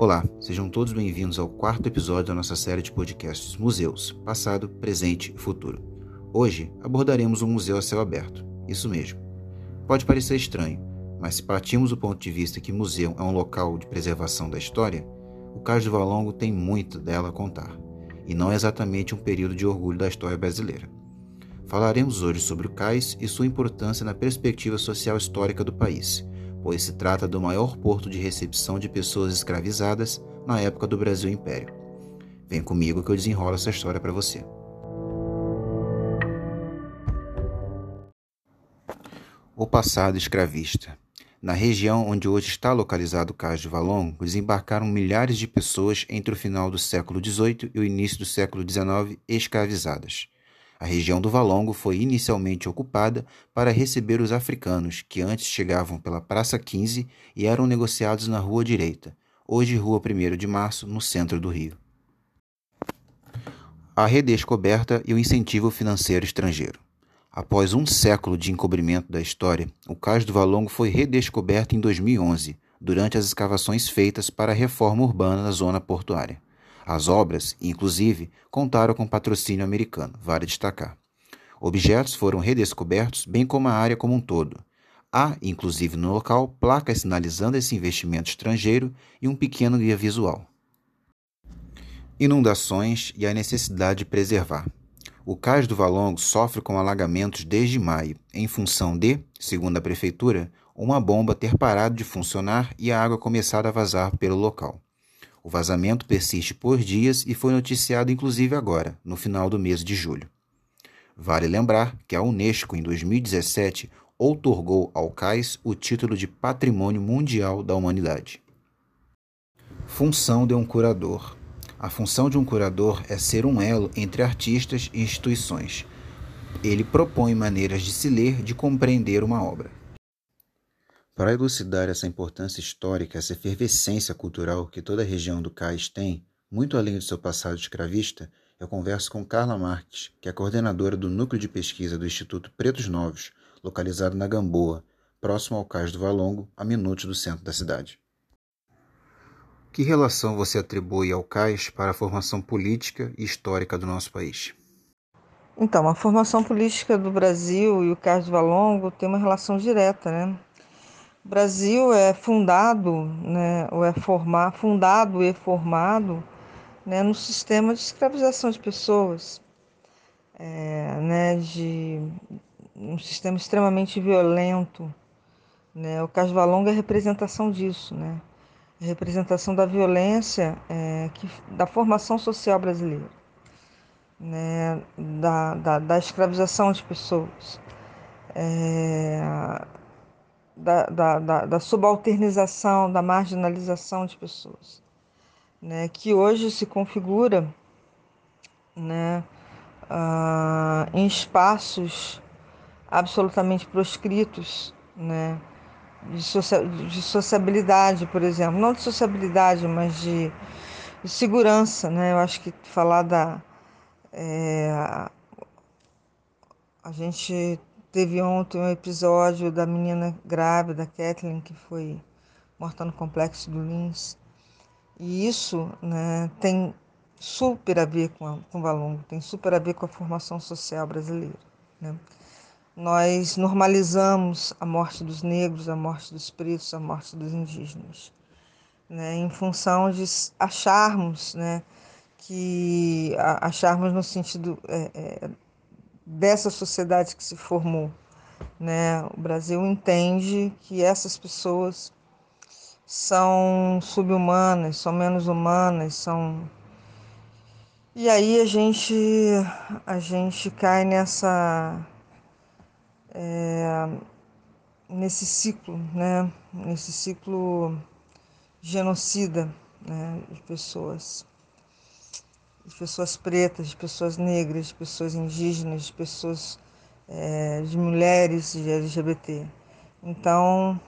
Olá, sejam todos bem-vindos ao quarto episódio da nossa série de podcasts Museus, Passado, Presente e Futuro. Hoje abordaremos um museu a céu aberto, isso mesmo. Pode parecer estranho, mas se partimos do ponto de vista que museu é um local de preservação da história, o Cais do Valongo tem muito dela a contar, e não é exatamente um período de orgulho da história brasileira. Falaremos hoje sobre o cais e sua importância na perspectiva social histórica do país, pois se trata do maior porto de recepção de pessoas escravizadas na época do Brasil Império. Vem comigo que eu desenrolo essa história para você. O passado escravista. Na região onde hoje está localizado o Cais de Valongo, desembarcaram milhares de pessoas entre o final do século XVIII e o início do século XIX escravizadas. A região do Valongo foi inicialmente ocupada para receber os africanos, que antes chegavam pela Praça 15 e eram negociados na Rua Direita, hoje Rua 1 de Março, no centro do Rio. A redescoberta e o incentivo financeiro estrangeiro. Após um século de encobrimento da história, o Cais do Valongo foi redescoberto em 2011, durante as escavações feitas para a reforma urbana da zona portuária. As obras, inclusive, contaram com patrocínio americano, vale destacar. Objetos foram redescobertos, bem como a área como um todo. Há, inclusive no local, placas sinalizando esse investimento estrangeiro e um pequeno guia visual. Inundações e a necessidade de preservar. O cais do Valongo sofre com alagamentos desde maio, em função de, segundo a prefeitura, uma bomba ter parado de funcionar e a água começar a vazar pelo local. O vazamento persiste por dias e foi noticiado inclusive agora, no final do mês de julho. Vale lembrar que a Unesco, em 2017, outorgou ao cais o título de Patrimônio Mundial da Humanidade. Função de um curador. A função de um curador é ser um elo entre artistas e instituições. Ele propõe maneiras de se ler, de compreender uma obra. Para elucidar essa importância histórica, essa efervescência cultural que toda a região do Cais tem, muito além do seu passado escravista, eu converso com Carla Marques, que é coordenadora do Núcleo de Pesquisa do Instituto Pretos Novos, localizado na Gamboa, próximo ao Cais do Valongo, a minutos do centro da cidade. Que relação você atribui ao Cais para a formação política e histórica do nosso país? Então, a formação política do Brasil e o Cais do Valongo tem uma relação direta, né? O Brasil é fundado, né, ou é formar, fundado e formado né, no sistema de escravização de pessoas, é, né, de um sistema extremamente violento. Né? O Casvalonga é representação disso, né? a representação da violência é, que, da formação social brasileira, né? da, da, da escravização de pessoas. É, da, da, da, da subalternização, da marginalização de pessoas, né, que hoje se configura né, uh, em espaços absolutamente proscritos, né, de, socia de sociabilidade, por exemplo, não de sociabilidade, mas de, de segurança, né? Eu acho que falar da é, a gente Teve ontem um episódio da menina grávida, Kathleen, que foi morta no complexo do Lins. E isso né, tem super a ver com, a, com o Valongo, tem super a ver com a formação social brasileira. Né? Nós normalizamos a morte dos negros, a morte dos pretos, a morte dos indígenas, né? em função de acharmos né, que acharmos no sentido é, é, dessa sociedade que se formou. Né? O Brasil entende que essas pessoas são subhumanas, são menos humanas, são e aí a gente a gente cai nessa é, nesse ciclo, né? Nesse ciclo genocida né? de pessoas de pessoas pretas, de pessoas negras, de pessoas indígenas, de pessoas é, de mulheres de LGBT. Então,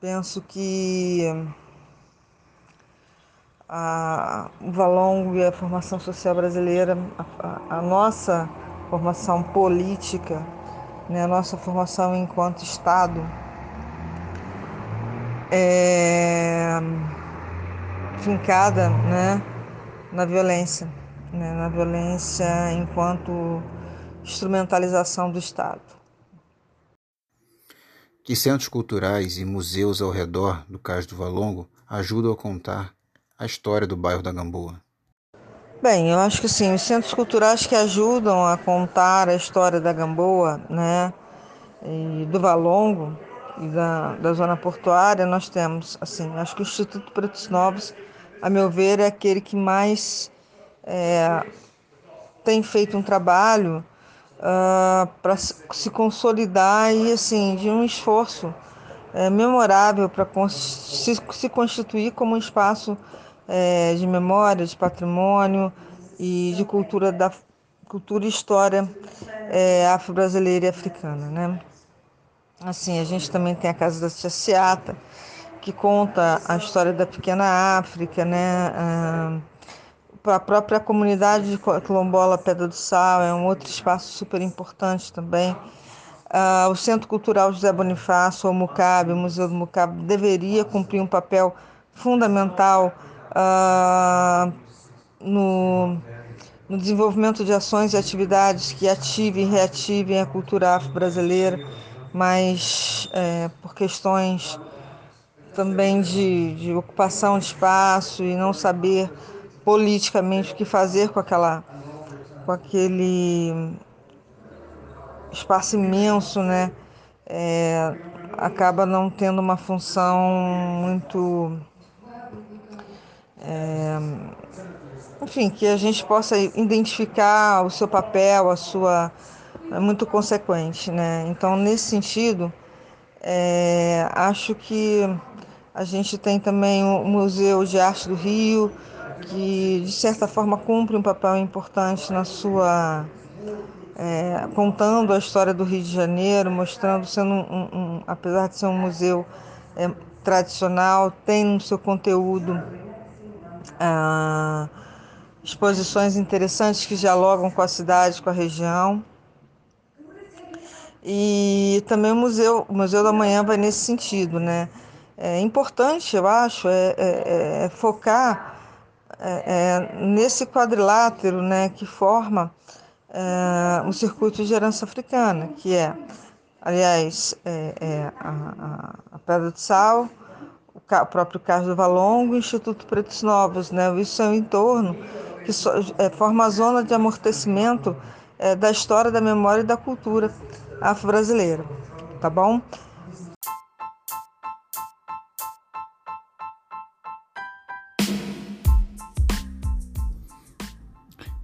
penso que a, o Valongo e a formação social brasileira, a, a, a nossa formação política, né, a nossa formação enquanto Estado, é, fincada né, na violência, né, na violência enquanto instrumentalização do Estado. Que centros culturais e museus ao redor do Cais do Valongo ajudam a contar a história do bairro da Gamboa? Bem, eu acho que sim, os centros culturais que ajudam a contar a história da Gamboa, né, e do Valongo e da, da zona portuária, nós temos, assim, acho que o Instituto Pretos Novos, a meu ver, é aquele que mais é, tem feito um trabalho uh, ah, para se consolidar e, assim, de um esforço é, memorável para se, se constituir como um espaço é, de memória, de patrimônio e de cultura da cultura e história é, afro-brasileira e africana, né? Assim, a gente também tem a Casa da Tia Seata, que conta a história da pequena África, né? Ah, a própria comunidade de quilombola Pedra do Sal é um outro espaço super importante também. Ah, o Centro Cultural José Bonifácio, o MUCAB, o Museu do MUCAB, deveria cumprir um papel fundamental uh, no, no desenvolvimento de ações e atividades que ativem e reativem a cultura afro-brasileira, mas é, por questões também de, de ocupação de espaço e não saber politicamente o que fazer com aquela com aquele espaço imenso, né? É, acaba não tendo uma função muito é, enfim, que a gente possa identificar o seu papel, a sua. É muito consequente, né? Então, nesse sentido, é, acho que a gente tem também o Museu de Arte do Rio, que de certa forma cumpre um papel importante na sua. É, contando a história do Rio de Janeiro, mostrando, sendo um, um apesar de ser um museu é, tradicional, tem no seu conteúdo ah, exposições interessantes que dialogam com a cidade, com a região. E também o museu, o museu da Manhã vai nesse sentido, né? É importante, eu acho, é, é, é focar é, é, nesse quadrilátero, né, que forma é, o circuito de herança africana, que é, aliás, a, a, Pedra de Sal, o próprio Carlos do Valongo o Instituto Pretos Novos. Né? Isso é um entorno que so, forma a zona de amortecimento da história, da memória e da cultura afro-brasileira. Tá bom?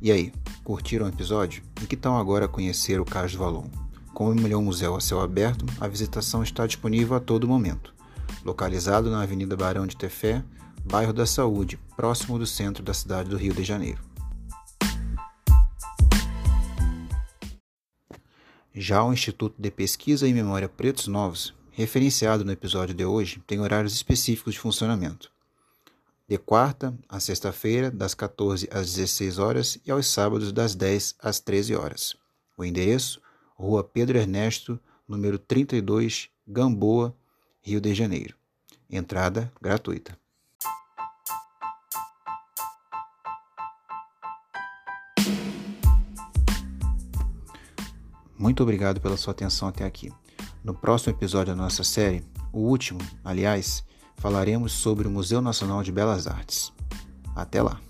E aí, curtiram o episódio? E que tal agora conhecer o Carlos do Valongo? Como ele é museu a céu aberto, a visitação está disponível a todo momento localizado na Avenida Barão de Tefé, bairro da Saúde, próximo do centro da cidade do Rio de Janeiro. Já o Instituto de Pesquisa e Memória Pretos Novos, referenciado no episódio de hoje, tem horários específicos de funcionamento. De quarta a sexta-feira, das 14 às 16 horas e aos sábados, das 10 às 13 horas. O endereço: Rua Pedro Ernesto, número 32, Gamboa, Rio de Janeiro. Entrada gratuita. Muito obrigado pela sua atenção até aqui. No próximo episódio da nossa série, o último, aliás, falaremos sobre o Museu Nacional de Belas Artes. Até lá!